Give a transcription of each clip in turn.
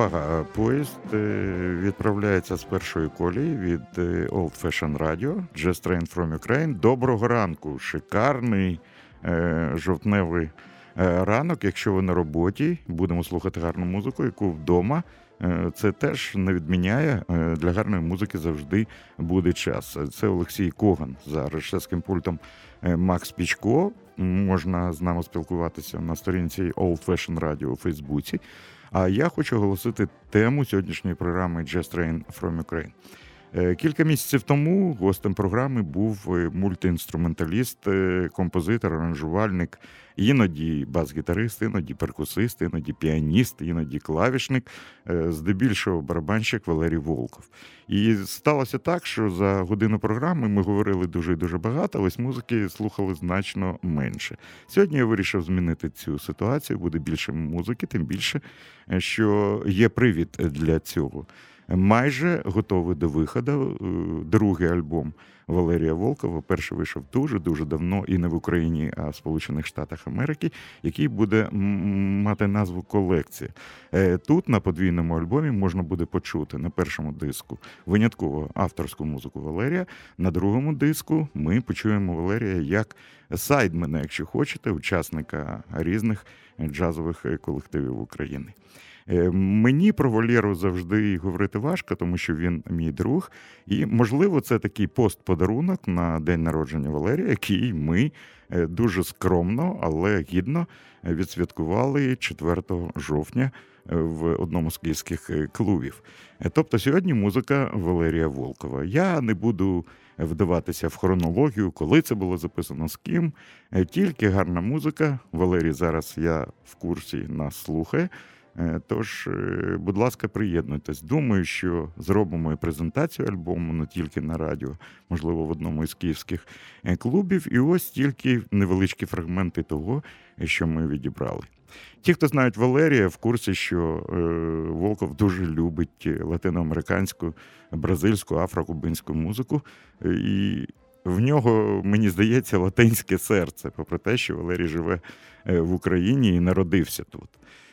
Увага! Поїзд е, відправляється з першої колії від е, Old Fashion Radio Just Train from Ukraine. Доброго ранку! Шикарний е, жовтневий ранок. Якщо ви на роботі, будемо слухати гарну музику, яку вдома. Це теж не відміняє. Для гарної музики завжди буде час. Це Олексій Коган за режисерським пультом Макс Пічко. Можна з нами спілкуватися на сторінці Old Fashion Radio у Фейсбуці. А я хочу оголосити тему сьогоднішньої програми Just Train from Ukraine. Е, кілька місяців тому гостем програми був е, мультиінструменталіст, е, композитор, аранжувальник, іноді бас-гітарист, іноді перкусист, іноді піаніст, іноді клавішник, здебільшого барабанщик Валерій Волков. І сталося так, що за годину програми ми говорили дуже і дуже багато, але музики слухали значно менше. Сьогодні я вирішив змінити цю ситуацію, буде більше музики, тим більше, що є привід для цього майже готовий до виходу. Е, другий альбом Валерія Волкова. Перший вийшов дуже дуже давно і не в Україні, а в Сполучених Штатах Америки, який буде мати назву колекція. Е, тут на подвійному альбомі можна буде почути на першому диску винятково авторську музику Валерія. На другому диску ми почуємо Валерія як сайдмена, якщо хочете, учасника різних джазових колективів України. Е, мені про Валєру завжди говорити важко, тому що він мій друг. І, можливо, це такий постподарунок на день народження Валерія, який ми е, дуже скромно, але гідно відсвяткували 4 жовтня е, в одному з київських клубів. Тобто сьогодні музика Валерія Волкова. Я не буду вдаватися в хронологію, коли це було записано з ким. Тільки гарна музика. Валерій зараз я в курсі нас слухає. Е, тож, е, будь ласка, приєднуйтесь. Думаю, що зробимо і презентацію альбому не тільки на радіо, можливо, в одному із київських е, клубів. І ось тільки невеличкі фрагменти того, що ми відібрали. Ті, хто знають Валерія, в курсі, що Волков дуже любить латиноамериканську, бразильську, афрокубинську музику. І в нього, мені здається, латинське серце, попри те, що Валерій живе в Україні і народився тут.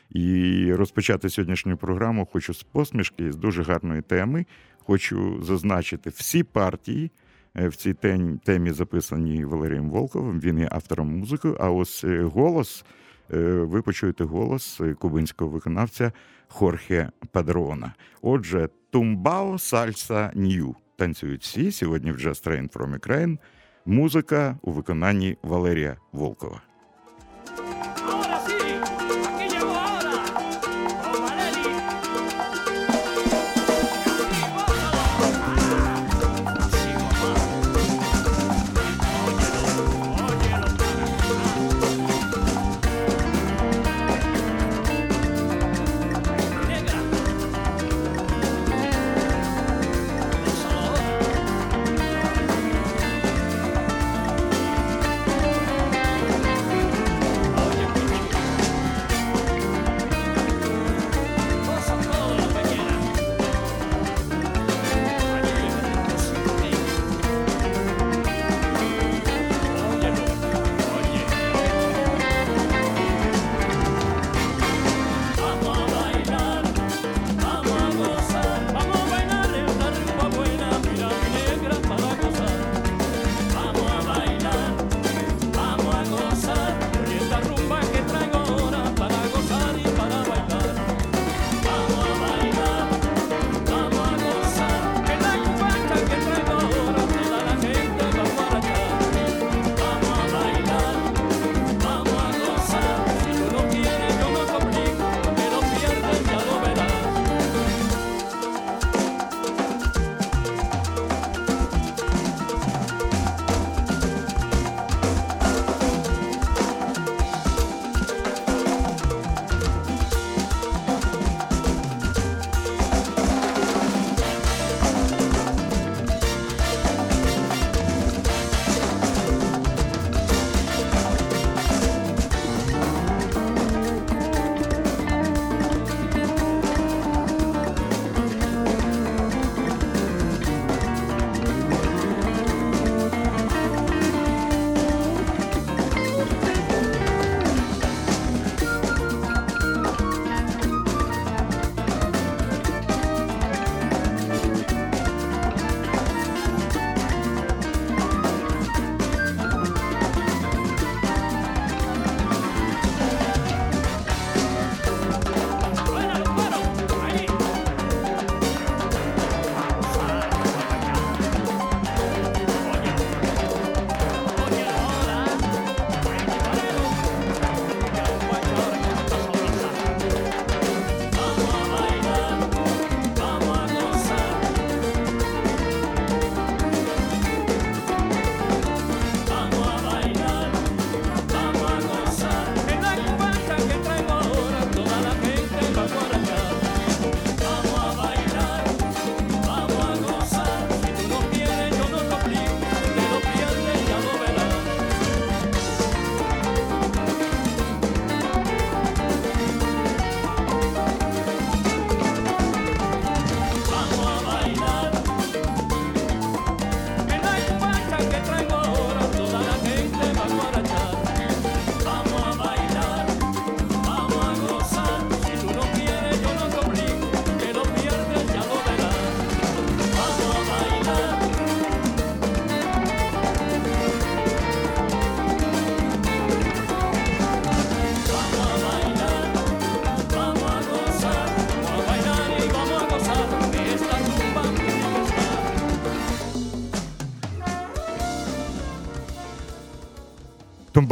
І розпочати сьогоднішню програму хочу з посмішки, з дуже гарної теми. Хочу зазначити всі партії е, в цій темі записані Валерієм Волковим. Він є автором музики. А ось е, голос, е, ви почуєте голос кубинського виконавця Хорхе Падрона. Отже, Тумбао Сальса Нью. Танцюють всі сьогодні в Just Train from Ukraine. Музика у виконанні Валерія Волкова.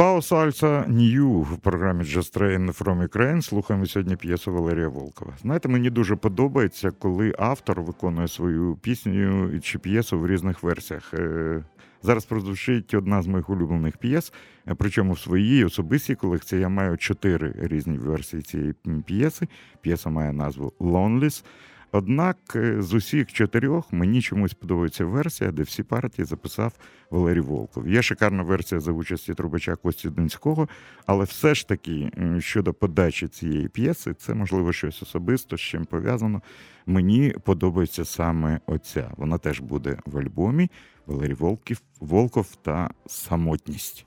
Томбао Сальса Нью в програмі Just Train from Ukraine слухаємо сьогодні п'єсу Валерія Волкова. Знаєте, мені дуже подобається, коли автор виконує свою пісню чи п'єсу в різних версіях. Е, зараз прозвучить одна з моїх улюблених п'єс, е, причому в своїй особистій колекції я маю чотири різні версії цієї п'єси. П'єса має назву Loneless. Однак е, з усіх чотирьох мені чомусь подобається версія, де всі партії записав Валерій Волков. Є шикарна версія за участі трубача Кості Донського, але все ж таки щодо подачі цієї п'єси, це можливо щось особисто, з чим пов'язано. Мені подобається саме оця. Вона теж буде в альбомі Валерій Волків, Волков та самотність.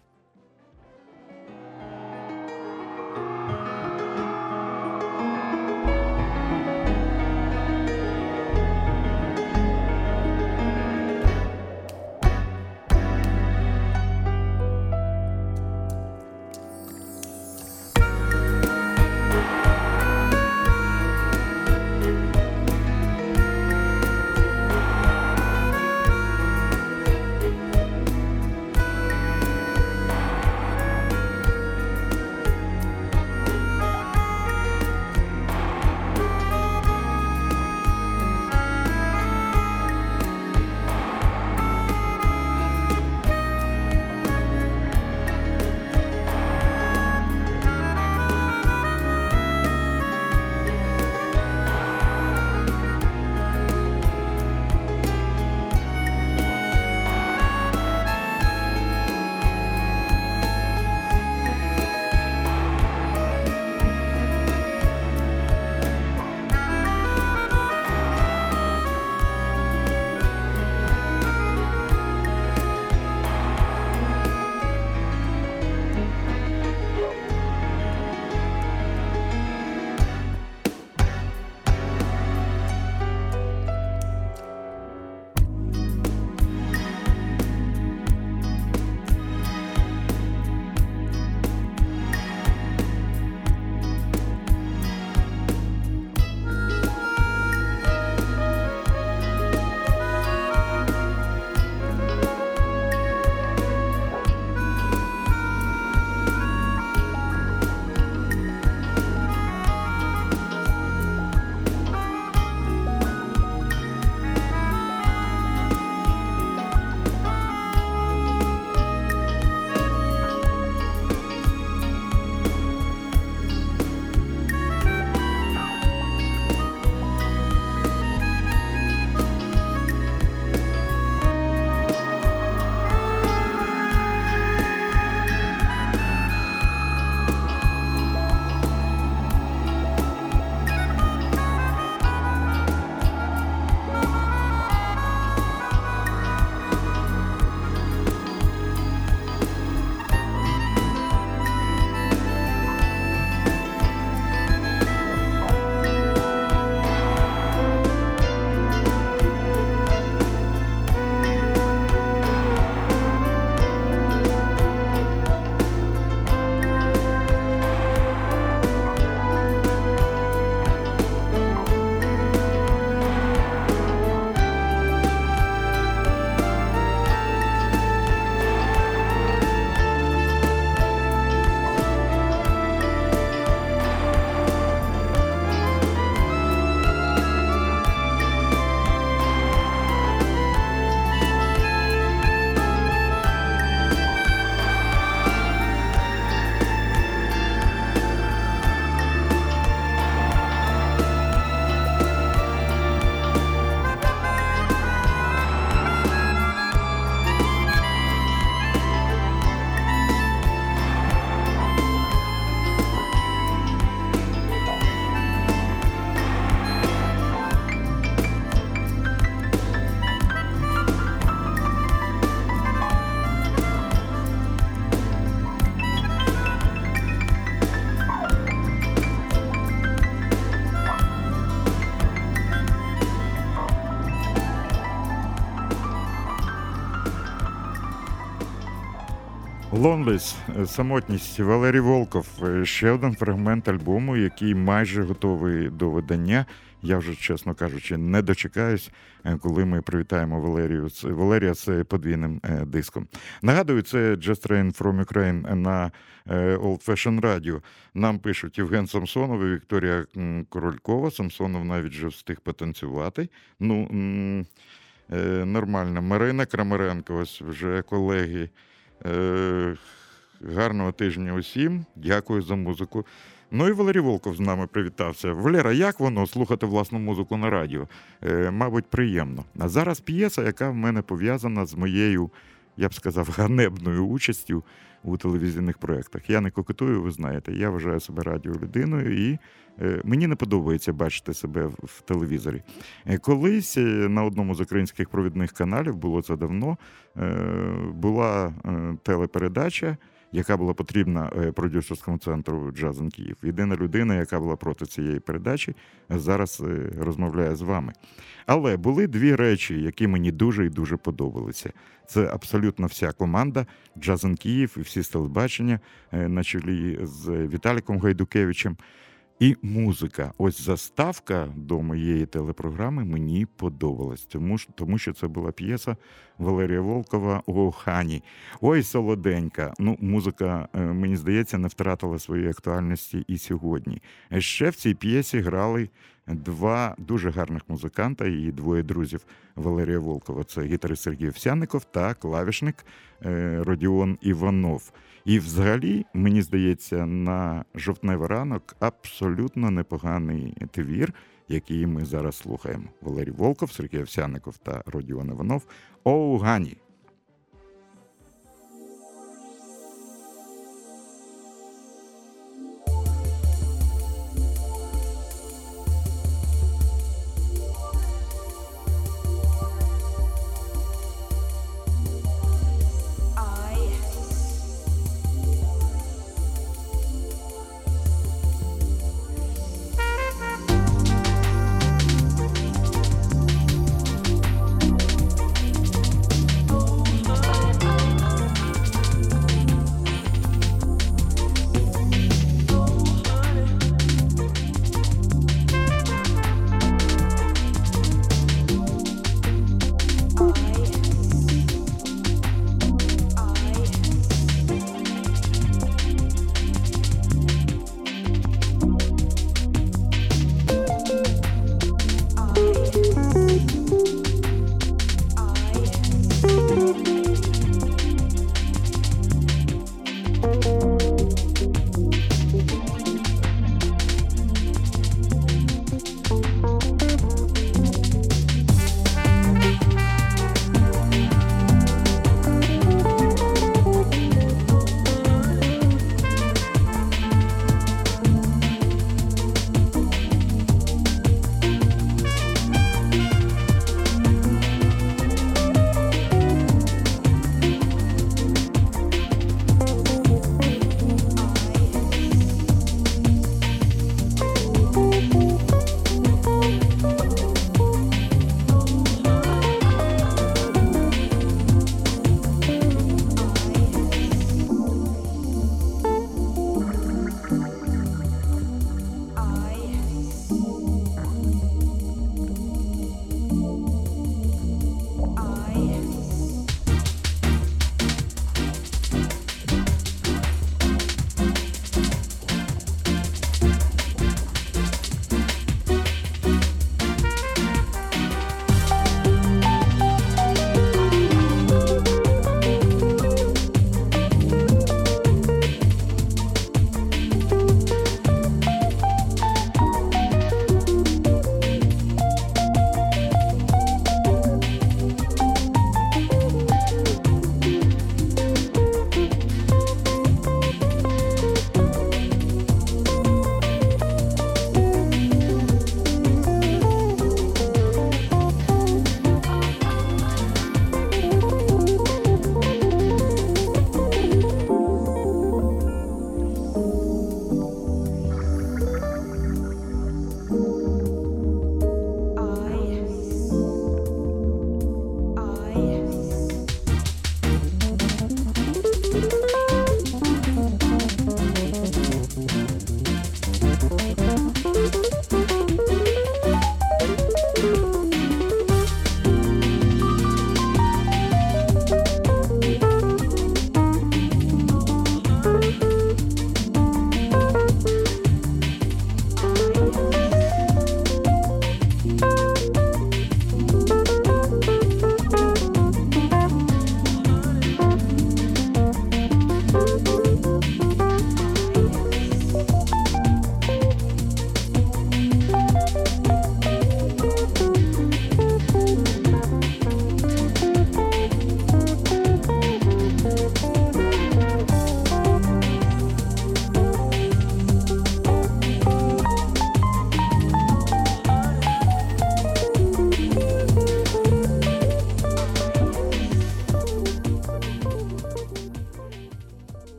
Лонлес, самотність Валерій Волков. Ще один фрагмент альбому, який майже готовий до видання. Я вже, чесно кажучи, не дочекаюсь, е, коли ми привітаємо Валерію Валерія з подвійним е, диском. Нагадую, це Just Train from Ukraine на е, Old Fashion Radio. Нам пишуть Євген Самсонов і Вікторія Королькова. Самсонов навіть вже встиг потанцювати. Ну, нормально. Марина Крамаренко, ось вже колеги. Гарного тижня усім. Дякую за музику. Ну і Валерій Волков з нами привітався. Валера, як воно слухати власну музику на радіо? Е, Мабуть, приємно. А зараз п'єса, яка в мене пов'язана з моєю, я б сказав, ганебною участю у телевізійних проєктах. Я не кокетую, ви знаєте. Я вважаю себе радіолюдиною, і е, мені не подобається бачити себе в, телевізорі. Е, колись е, на одному з українських провідних каналів було це давно. Була телепередача яка була потрібна е, продюсерському центру Jazz in Київ. Єдина людина, яка була проти цієї передачі, зараз е, розмовляє з вами. Але були дві речі, які мені дуже і дуже подобалися. Це абсолютно вся команда Jazz in Київ і всі з телебачення телебачення е, на чолі з Віталіком Гайдукевичем. І музика. Ось заставка до моєї телепрограми мені подобалась, тому тому що це була п'єса Валерія Волкова «О Хані». Ой, солоденька. Ну, музика, е, мені здається, не втратила своєї актуальності і сьогодні. Ще в цій п'єсі грали два дуже гарних музиканта і двоє друзів Валерія Волкова. Це гітарист Сергій Овсяников та клавішник е, Родіон Іванов. І, взагалі, мені здається, на жовтневий ранок абсолютно непоганий твір, який ми зараз слухаємо. Валерій Волков, Сергій Овсяников та Родіон Іванов. Оу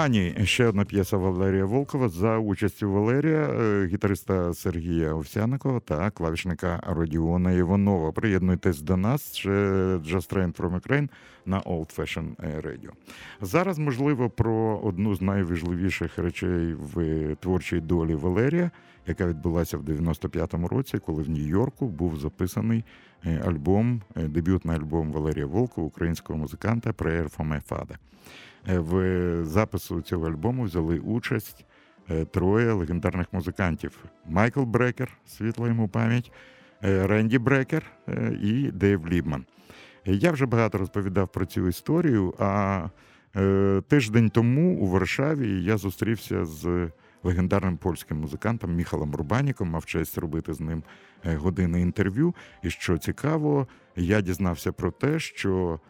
Гані. Гані ще одна п'єса Валерія Волкова за участю Валерія, е, гітариста Сергія Овсяникова та клавішника Родіона Іванова. Приєднуйтесь до нас ще Just Train from Ukraine на Old Fashion Radio. Зараз, можливо, про одну з найважливіших речей в творчій долі Валерія, яка відбулася в 95-му році, коли в Нью-Йорку був записаний е, альбом, е, дебютний альбом Валерія Волкова, українського музиканта Prayer for my father. Е, в запису цього альбому взяли участь е, троє легендарних музикантів: Майкл Брекер, світла йому пам'ять, е, Ренді Брекер і Дейв Лібман. Я вже багато розповідав про цю історію. А тиждень тому у Варшаві я зустрівся з легендарним польським музикантом Міхалом Рубаніком, мав честь робити з ним години інтерв'ю. І що цікаво, я дізнався про те, що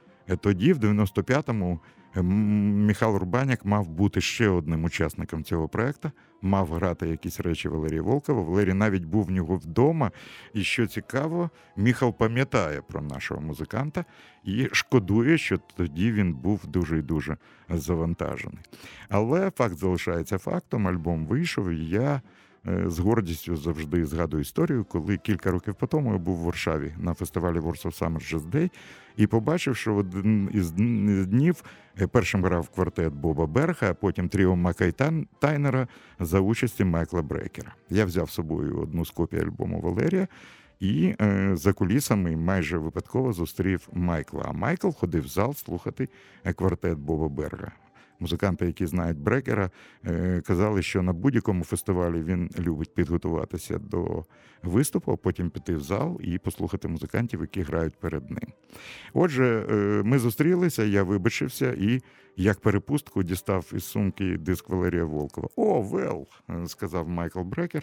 тоді, в 95-му, Міхал Рубаняк мав бути ще одним учасником цього проекту, мав грати якісь речі Валерія Волкова. Валерій навіть був в нього вдома. І що цікаво, Міхал пам'ятає про нашого музиканта і шкодує, що тоді він був дуже і дуже завантажений. Але факт залишається фактом. Альбом вийшов, і я. Е, з гордістю завжди згадую історію, коли кілька років по тому я був в Варшаві на фестивалі Warsaw Summer Jazz Day і побачив, що в один із днів е, першим грав квартет Боба Берха, а потім тріо Мака Тайнера за участі Майкла Брекера. Я взяв з собою одну з копій альбому Валерія. І е, за кулісами майже випадково зустрів Майкла. А Майкл ходив в зал слухати е, квартет Боба Берга музиканти, які знають брекера, е, казали, що на будь-якому фестивалі він любить підготуватися до виступу, а потім піти в зал і послухати музикантів, які грають перед ним. Отже, е, ми зустрілися, я вибачився і. Як перепустку дістав із сумки диск Валерія Волкова. О, вел, сказав Майкл Брекер.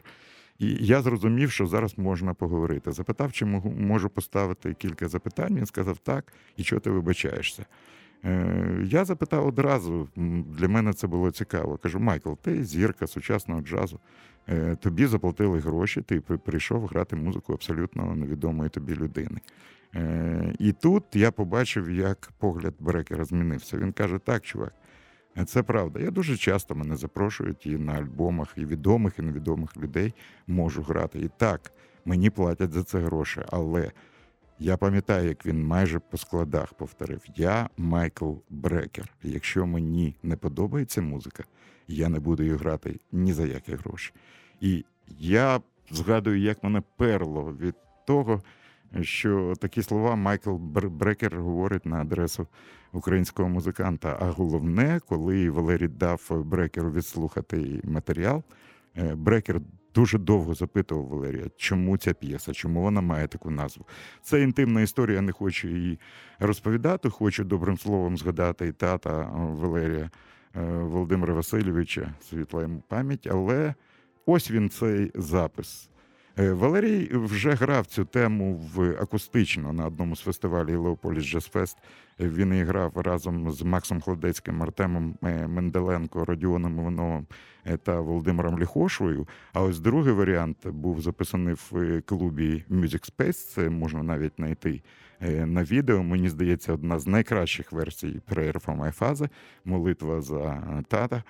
І я зрозумів, що зараз можна поговорити. Запитав, чи можу поставити кілька запитань. Він сказав так, і чого ти вибачаєшся? Е, я запитав одразу, для мене це було цікаво. Кажу, Майкл, ти зірка сучасного джазу. Е, тобі заплатили гроші, ти прийшов грати музику абсолютно невідомої тобі людини. Е, і тут я побачив, як погляд Брекера змінився. Він каже: Так, чувак, це правда. Я дуже часто мене запрошують і на альбомах, і відомих, і невідомих людей можу грати. І так, мені платять за це гроші, але. Я пам'ятаю, як він майже по складах повторив: Я Майкл Брекер. Якщо мені не подобається музика, я не буду її грати ні за які гроші. І я згадую, як мене перло від того, що такі слова Майкл Брекер говорить на адресу українського музиканта. А головне, коли Валерій дав Брекеру відслухати матеріал, е, Брекер дуже довго запитував Валерія, чому ця п'єса, чому вона має таку назву. Це інтимна історія, не хочу її розповідати. Хочу добрим словом згадати і тата Валерія е, Володимира Васильовича, світла йому пам'ять, але ось він цей запис. Е, Валерій вже грав цю тему в акустично на одному з фестивалів Leopolis Jazz Він і грав разом з Максом Хладецьким, Артемом е, Менделенко, Родіоном Івановим е, та Володимиром Ліхошвою. А ось другий варіант був записаний в клубі Music Space. Це можна навіть знайти на відео. Мені здається, одна з найкращих версій Prayer for молитва за тата.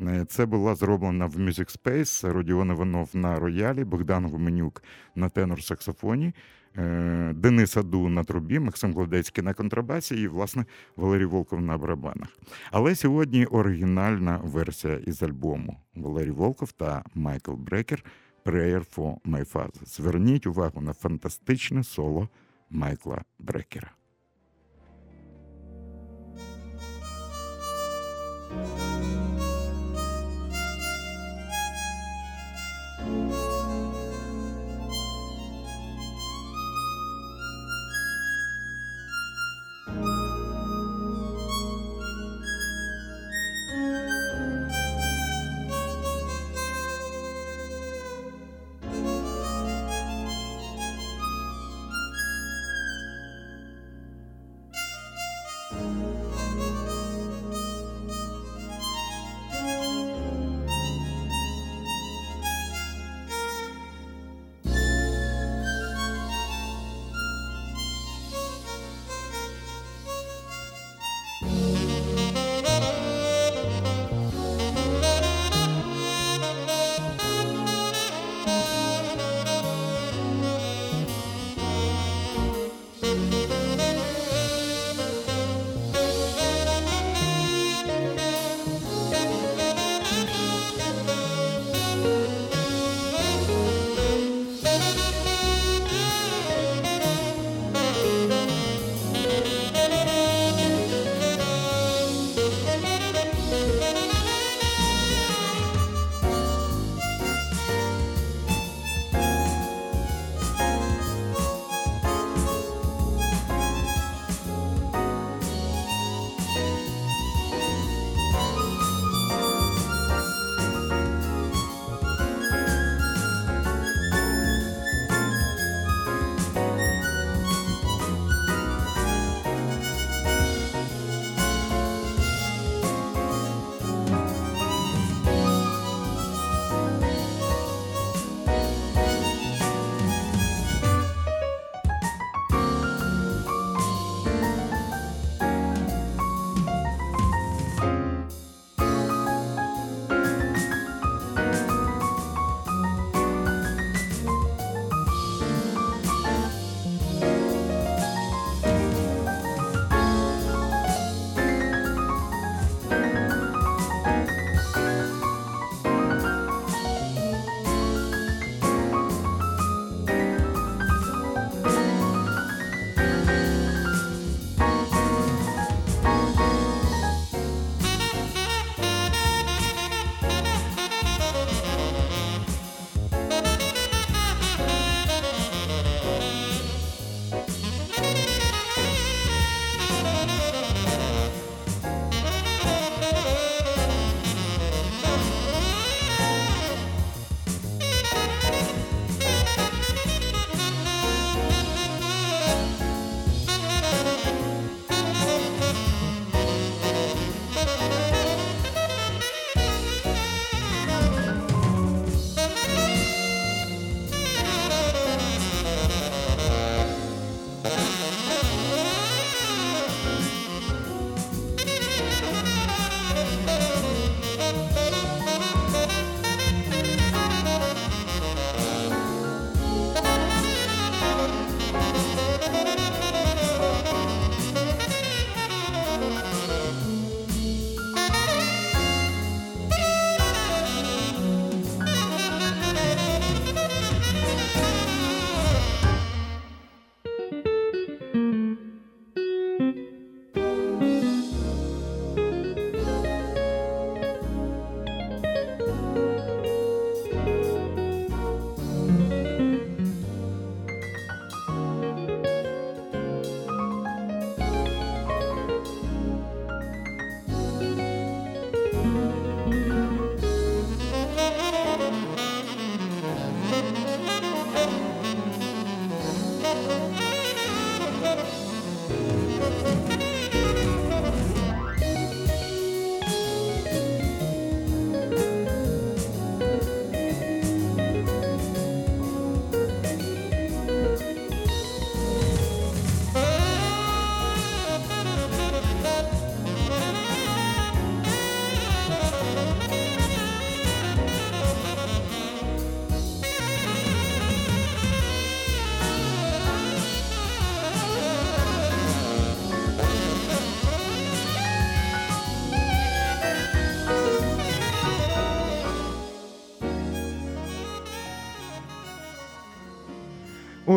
Е, це була зроблена в Music Space, Родіон Іванов на роялі, Богдан Гуменюк на тенор-саксофоні, е, Денис Аду на трубі, Максим Гладецький на контрабасі і, власне, Валерій Волков на барабанах. Але сьогодні оригінальна версія із альбому Валерій Волков та Майкл Брекер «Prayer for my father». Зверніть увагу на фантастичне соло Майкла Брекера.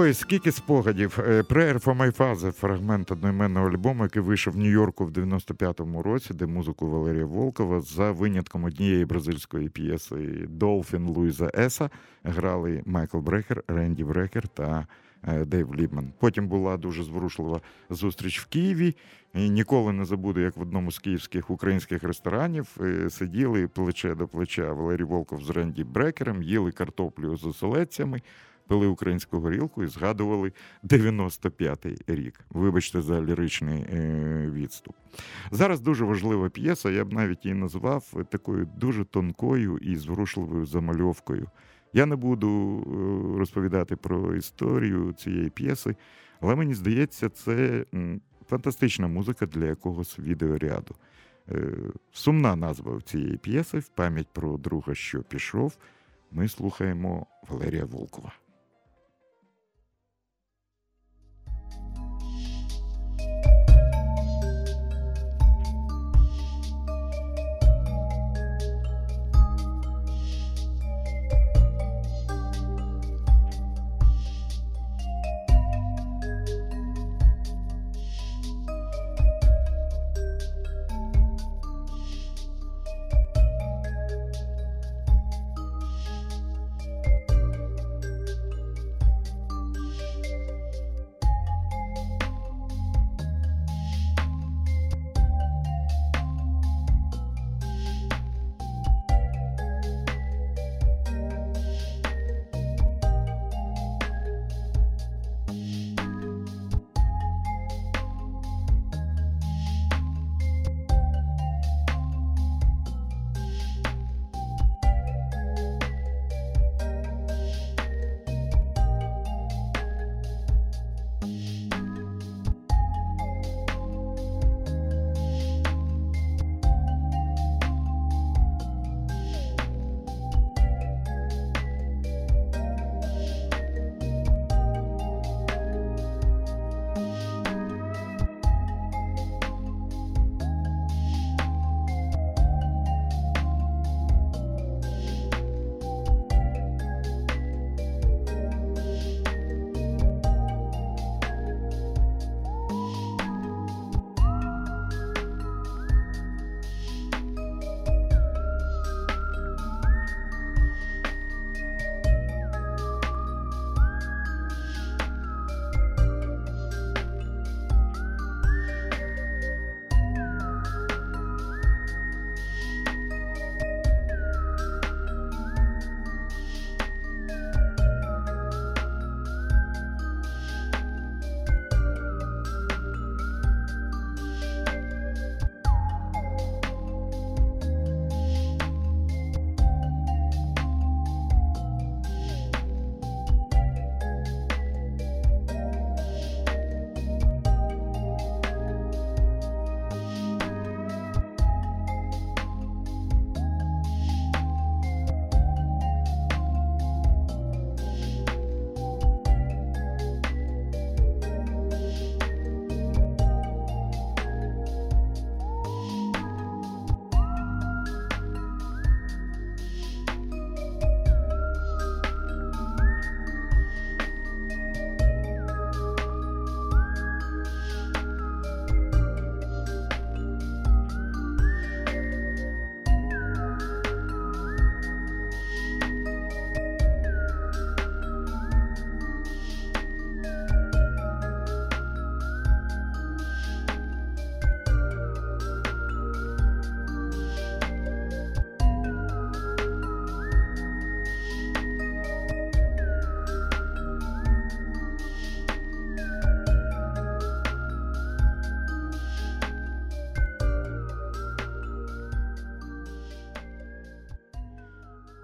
Ой, скільки спогадів. Prayer for my father» – фрагмент одноіменного альбому, який вийшов в Нью-Йорку в 95-му році, де музику Валерія Волкова за винятком однієї бразильської п'єси Долфін Луїза Еса грали Майкл Брекер, Ренді Брекер та е, Дейв Лібман. Потім була дуже зворушлива зустріч в Києві. І ніколи не забуду, як в одному з київських українських ресторанів е, сиділи плече до плеча Валерій Волков з Ренді Брекером, їли картоплю з оселедцями пили українську горілку і згадували 95-й рік. Вибачте за ліричний е, відступ. Зараз дуже важлива п'єса, я б навіть її назвав такою дуже тонкою і зворушливою замальовкою. Я не буду е, розповідати про історію цієї п'єси, але мені здається, це фантастична музика для якогось відеоряду. Е, сумна назва цієї п'єси в пам'ять про друга, що пішов. Ми слухаємо Валерія Волкова.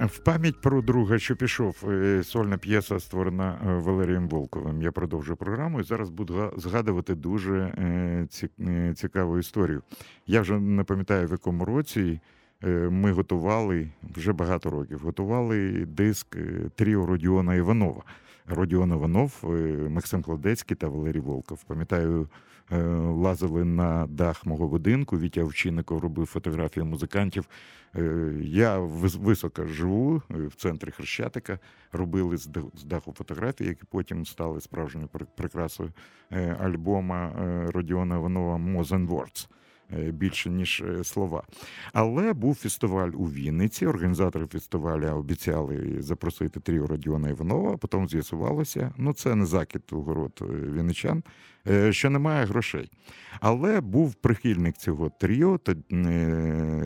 В пам'ять про друга, що пішов, е, сольна п'єса, створена е, Валерієм Волковим. Я продовжую програму і зараз буду згадувати дуже е, цікаву історію. Я вже не пам'ятаю, в якому році ми готували вже багато років. Готували диск Тріо Родіона Іванова. Родіон Іванов, Максим Кладецький та Валерій Волков. Пам'ятаю, лазили на дах мого будинку. Вітя Овчинников робив фотографії музикантів. Я високо живу в центрі Хрещатика. Робили з даху фотографії, які потім стали справжньою прикрасою альбома Родіона Іванова «More Words». Е, більше ніж е, слова. Але був фестиваль у Вінниці. Організатори фестивалю обіцяли запросити тріо Родіона Іванова. Потім з'ясувалося, ну це не закид у город е, вінничан, що немає грошей. Але був прихильник цього тріо.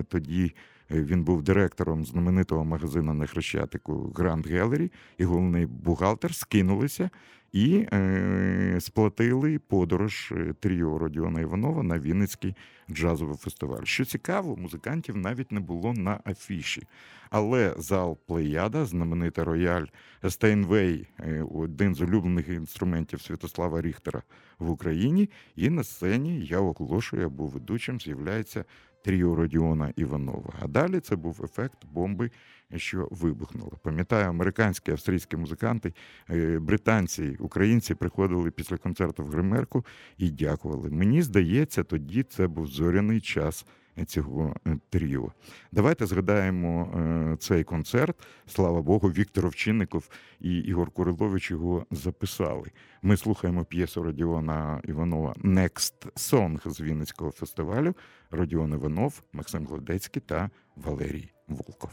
Тоді він був директором знаменитого магазину на Хрещатику Grand Gallery і головний бухгалтер скинулися і е, сплатили подорож тріо Родіона Іванова на Вінницький джазовий фестиваль. Що цікаво, музикантів навіть не було на афіші. Але зал Плеяда, знаменитий рояль Стейнвей, один з улюблених інструментів Святослава Ріхтера в Україні. І на сцені я оголошую, я був ведучим, з'являється тріо Родіона Іванова. А далі це був ефект бомби, що вибухнула. Пам'ятаю, американські австрійські музиканти, е, британці, українці приходили після концерту в Гримерку і дякували. Мені здається, тоді це був зоряний час. Цього е, тріо. Давайте згадаємо е, цей концерт. Слава Богу, Віктор Овчинников і Ігор Курилович його записали. Ми слухаємо п'єсу Радіона Іванова «Next Song» з Вінницького фестивалю. Родіон Іванов, Максим Гладецький та Валерій Волков.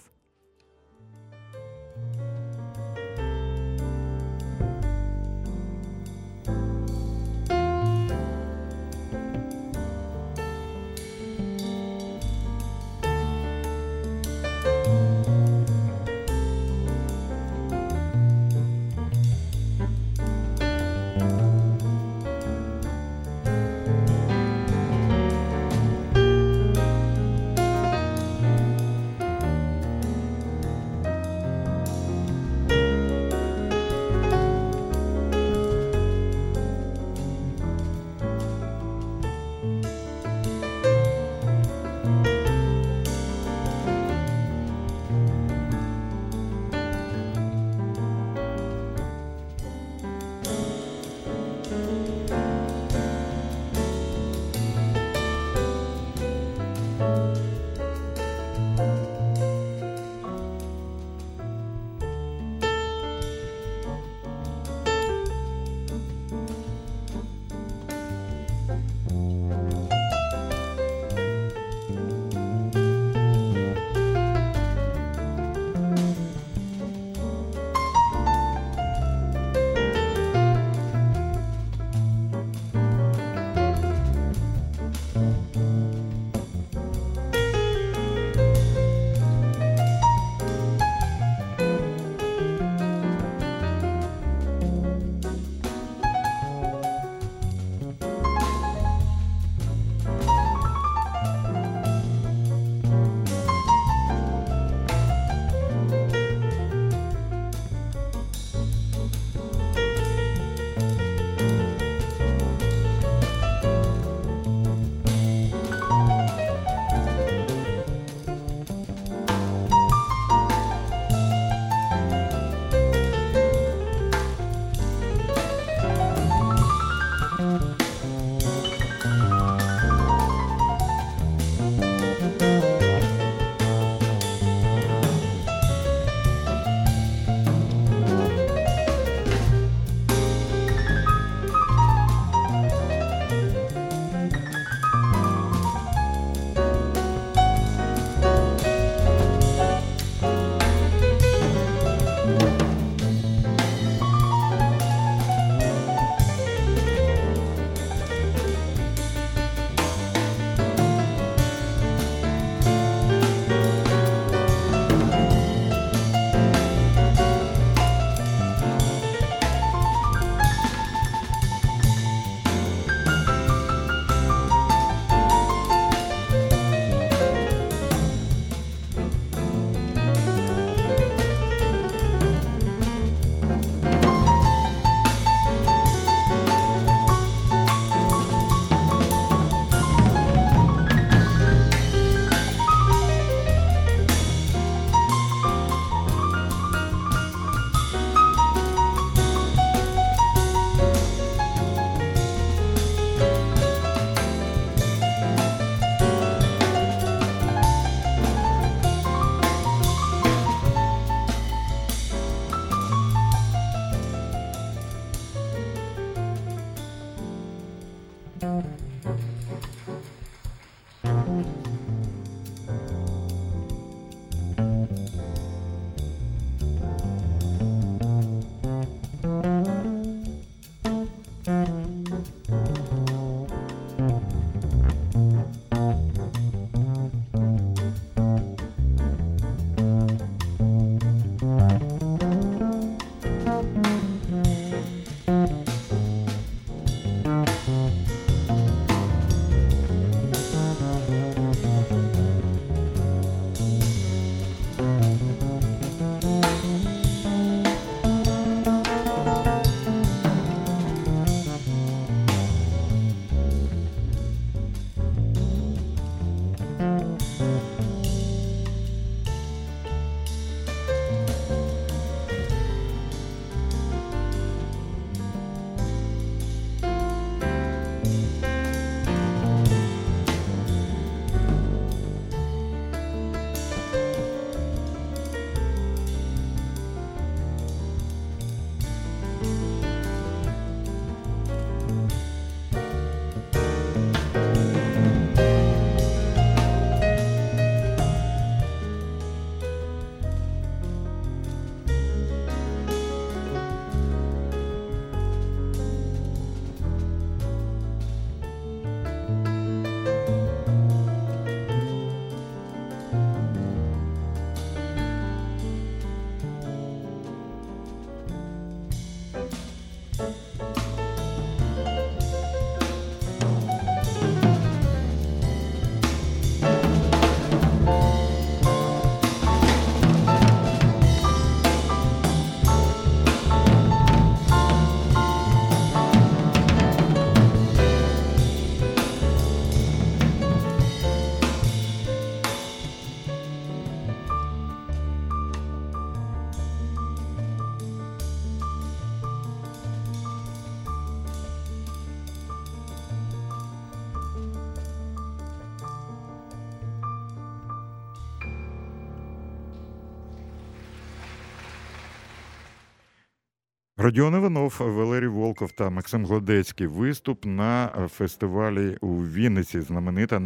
Родіон Іванов, Валерій Волков та Максим Гладецький. Виступ на фестивалі у Вінниці. Знаменита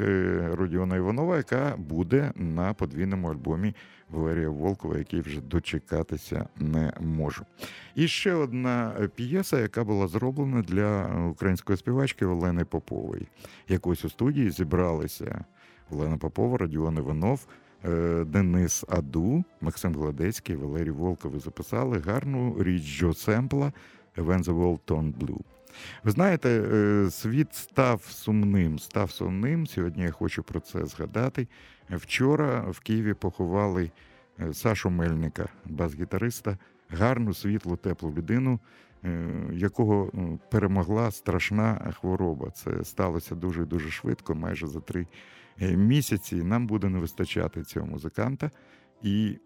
е, Родіона Іванова, яка буде на подвійному альбомі Валерія Волкова, який вже дочекатися не можу. І ще одна п'єса, яка була зроблена для української співачки Олени Попової. Якось у студії зібралися Олена Попова, Родіон Іванов. Е, Денис Аду, Максим Гладецький, Валерій Волкови записали гарну річ Джо Семпла «When the World Turned Blue». Ви знаєте, е, світ став сумним. Став сумним. Сьогодні я хочу про це згадати. Вчора в Києві поховали е, Сашу Мельника, бас-гітариста, гарну, світлу, теплу людину, якого перемогла страшна хвороба. Це сталося дуже дуже швидко, майже за три Е, місяці нам буде не вистачати цього музиканта. І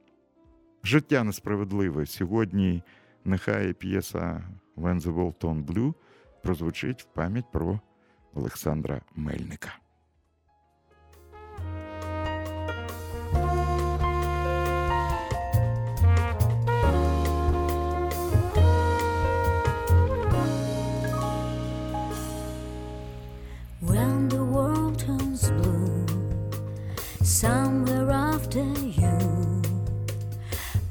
життя несправедливе. Сьогодні нехай п'єса «When the World Tone Blue» прозвучить в пам'ять про Олександра Мельника. After you.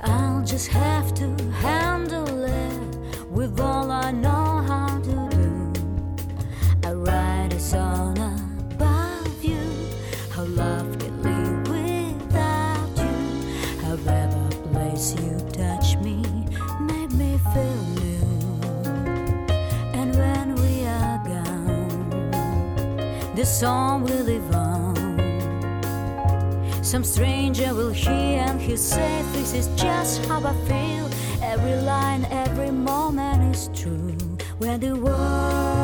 I'll just have to handle it with all I know how to do. I write a song about you, how love can live without you, however place you touch me, make me feel new. And when we are gone, this song. Some stranger will hear and he'll say, This is just how I feel. Every line, every moment is true. When the world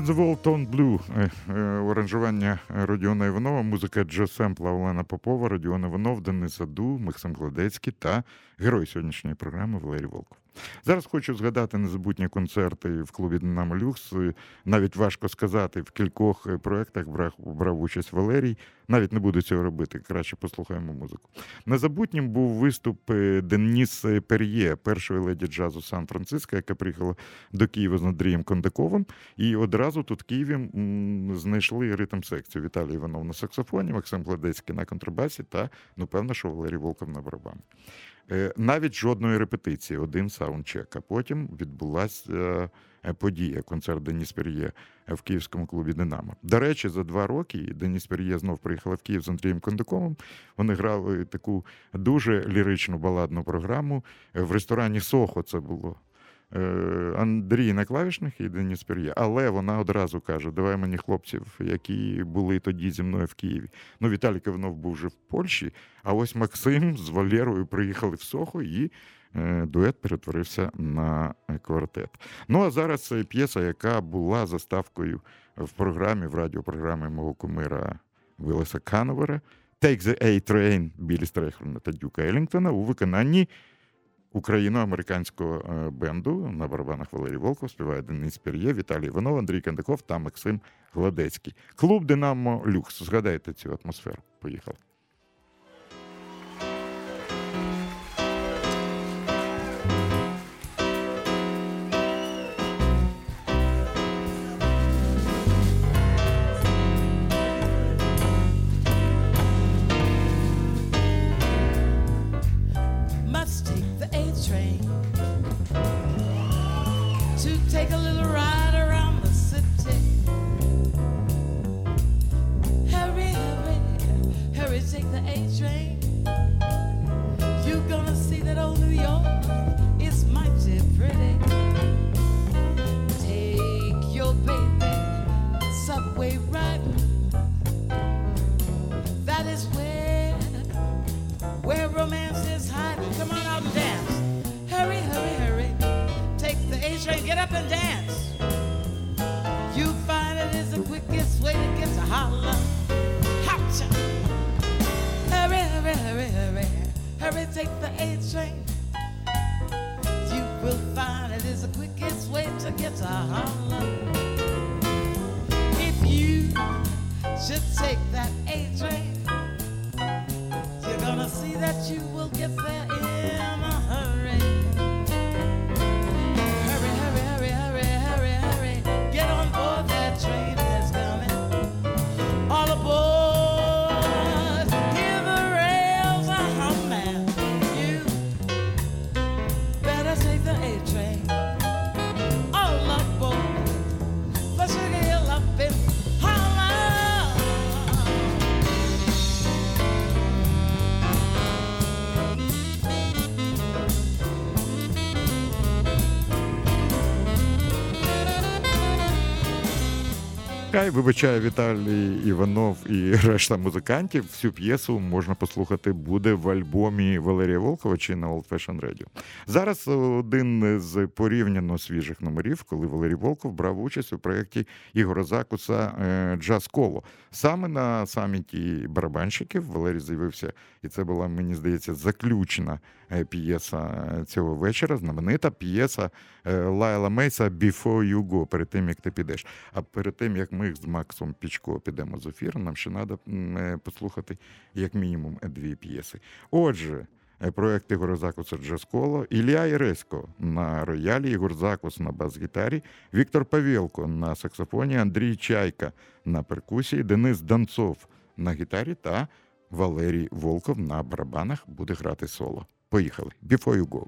When the World е, е, оранжування Родіона Іванова, музика Джо Семпла Олена Попова, Родіон Іванов, Денис Аду, Максим Гладецький та герой сьогоднішньої програми Валерій Волков. Зараз хочу згадати незабутні концерти в клубі Динамо Люкс. Навіть важко сказати, в кількох проєктах брав, брав участь Валерій. Навіть не буду цього робити, краще послухаємо музику. Незабутнім був виступ е, Деніс Пер'є, першої леді джазу Сан-Франциско, яка приїхала до Києва з Андрієм Кондаковим. І одразу тут в Києві знайшли ритм секцію. Віталій Іванов на саксофоні, Максим Гладецький на контрабасі та, ну, певно, що Валерій Волков на барабані. Е, Навіть жодної репетиції, один саундчек. А потім відбулася е, подія, концерт Деніс Пер'є в київському клубі Динамо. До речі, за два роки Деніс Пер'є знов приїхала в Київ з Андрієм Кондаковим. Вони грали таку дуже ліричну баладну програму в ресторані Сохо. Це було. Е, Андрій на клавішних і Деніс Пер'є. Але вона одразу каже: давай мені хлопців, які були тоді зі мною в Києві. Ну, Віталій Кивнов був вже в Польщі, а ось Максим з Валєрою приїхали в Сохо і. е, Дует перетворився на е, квартет. Ну а зараз п'єса, яка була заставкою в програмі, в радіопрограмі мого кумира Вилеса Кановера Take the A-Train Білі Стрейхерна та Дюка Елінгтона у виконанні україно-американського е, бенду на барабанах Валерій Волков співає Денис Пір'є, Віталій Іванов, Андрій Кандаков та Максим Гладецький. Клуб Динамо Люкс. Згадайте цю атмосферу. Поїхали. Хай вибачає Віталій Іванов і решта музикантів. Всю п'єсу можна послухати буде в альбомі Валерія Волкова чи на Old Fashion Radio. Зараз один з порівняно свіжих номерів, коли Валерій Волков брав участь у проєкті Ігора Закуса е, Джаз Коло. Саме на саміті барабанщиків Валерій з'явився, і це була, мені здається, заключна е, п'єса цього вечора. Знаменита п'єса е, Лайла Мейса «Before you go», перед тим як ти підеш. А перед тим як ми з Максом Пічко підемо з ефіру, нам ще треба послухати як мінімум дві п'єси. Отже. е, Проект Ігоря Закуса Джаз-Коло, Ілля Іресько на роялі, Ігор Закус на бас-гітарі, Віктор Павєлко на саксофоні, Андрій Чайка на перкусії, Денис Данцов на гітарі та Валерій Волков на барабанах буде грати соло. Поїхали. Before you go.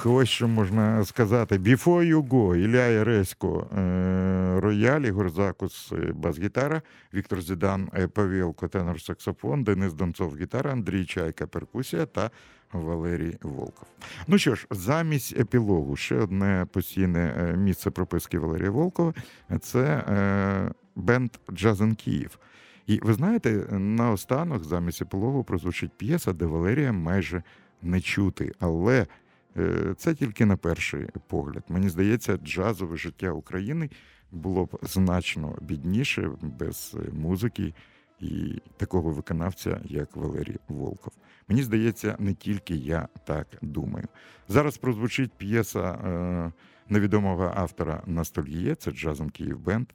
Ух, ось що можна сказати. Before you go, Ілля Яресько, е, рояль, Ігор Закус, е, бас-гітара, Віктор Зідан, е, Павілко, тенор-саксофон, Денис Донцов, гітара, Андрій Чайка, перкусія та Валерій Волков. Ну що ж, замість епілогу ще одне постійне місце прописки Валерія Волкова це бенд Jazz in Київ. І ви знаєте, наостанок замість епілогу прозвучить п'єса, де Валерія майже не чути. Але це тільки на перший погляд. Мені здається, джазове життя України було б значно бідніше без е, музики і такого виконавця, як Валерій Волков. Мені здається, не тільки я так думаю. Зараз прозвучить п'єса е, невідомого автора Ностальгія, це Джазом Київ Бенд.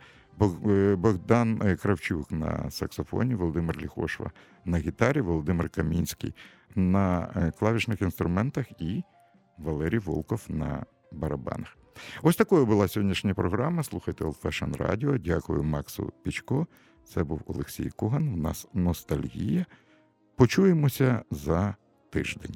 Е, Богдан е, Кравчук на саксофоні, Володимир Ліхошва на гітарі, Володимир Камінський на е, клавішних інструментах і Валерій Волков на барабанах. Ось такою була сьогоднішня програма. Слухайте Old Fashion Radio. Дякую Максу Пічко. Це був Олексій Коган. У нас ностальгія. Почуємося за тиждень.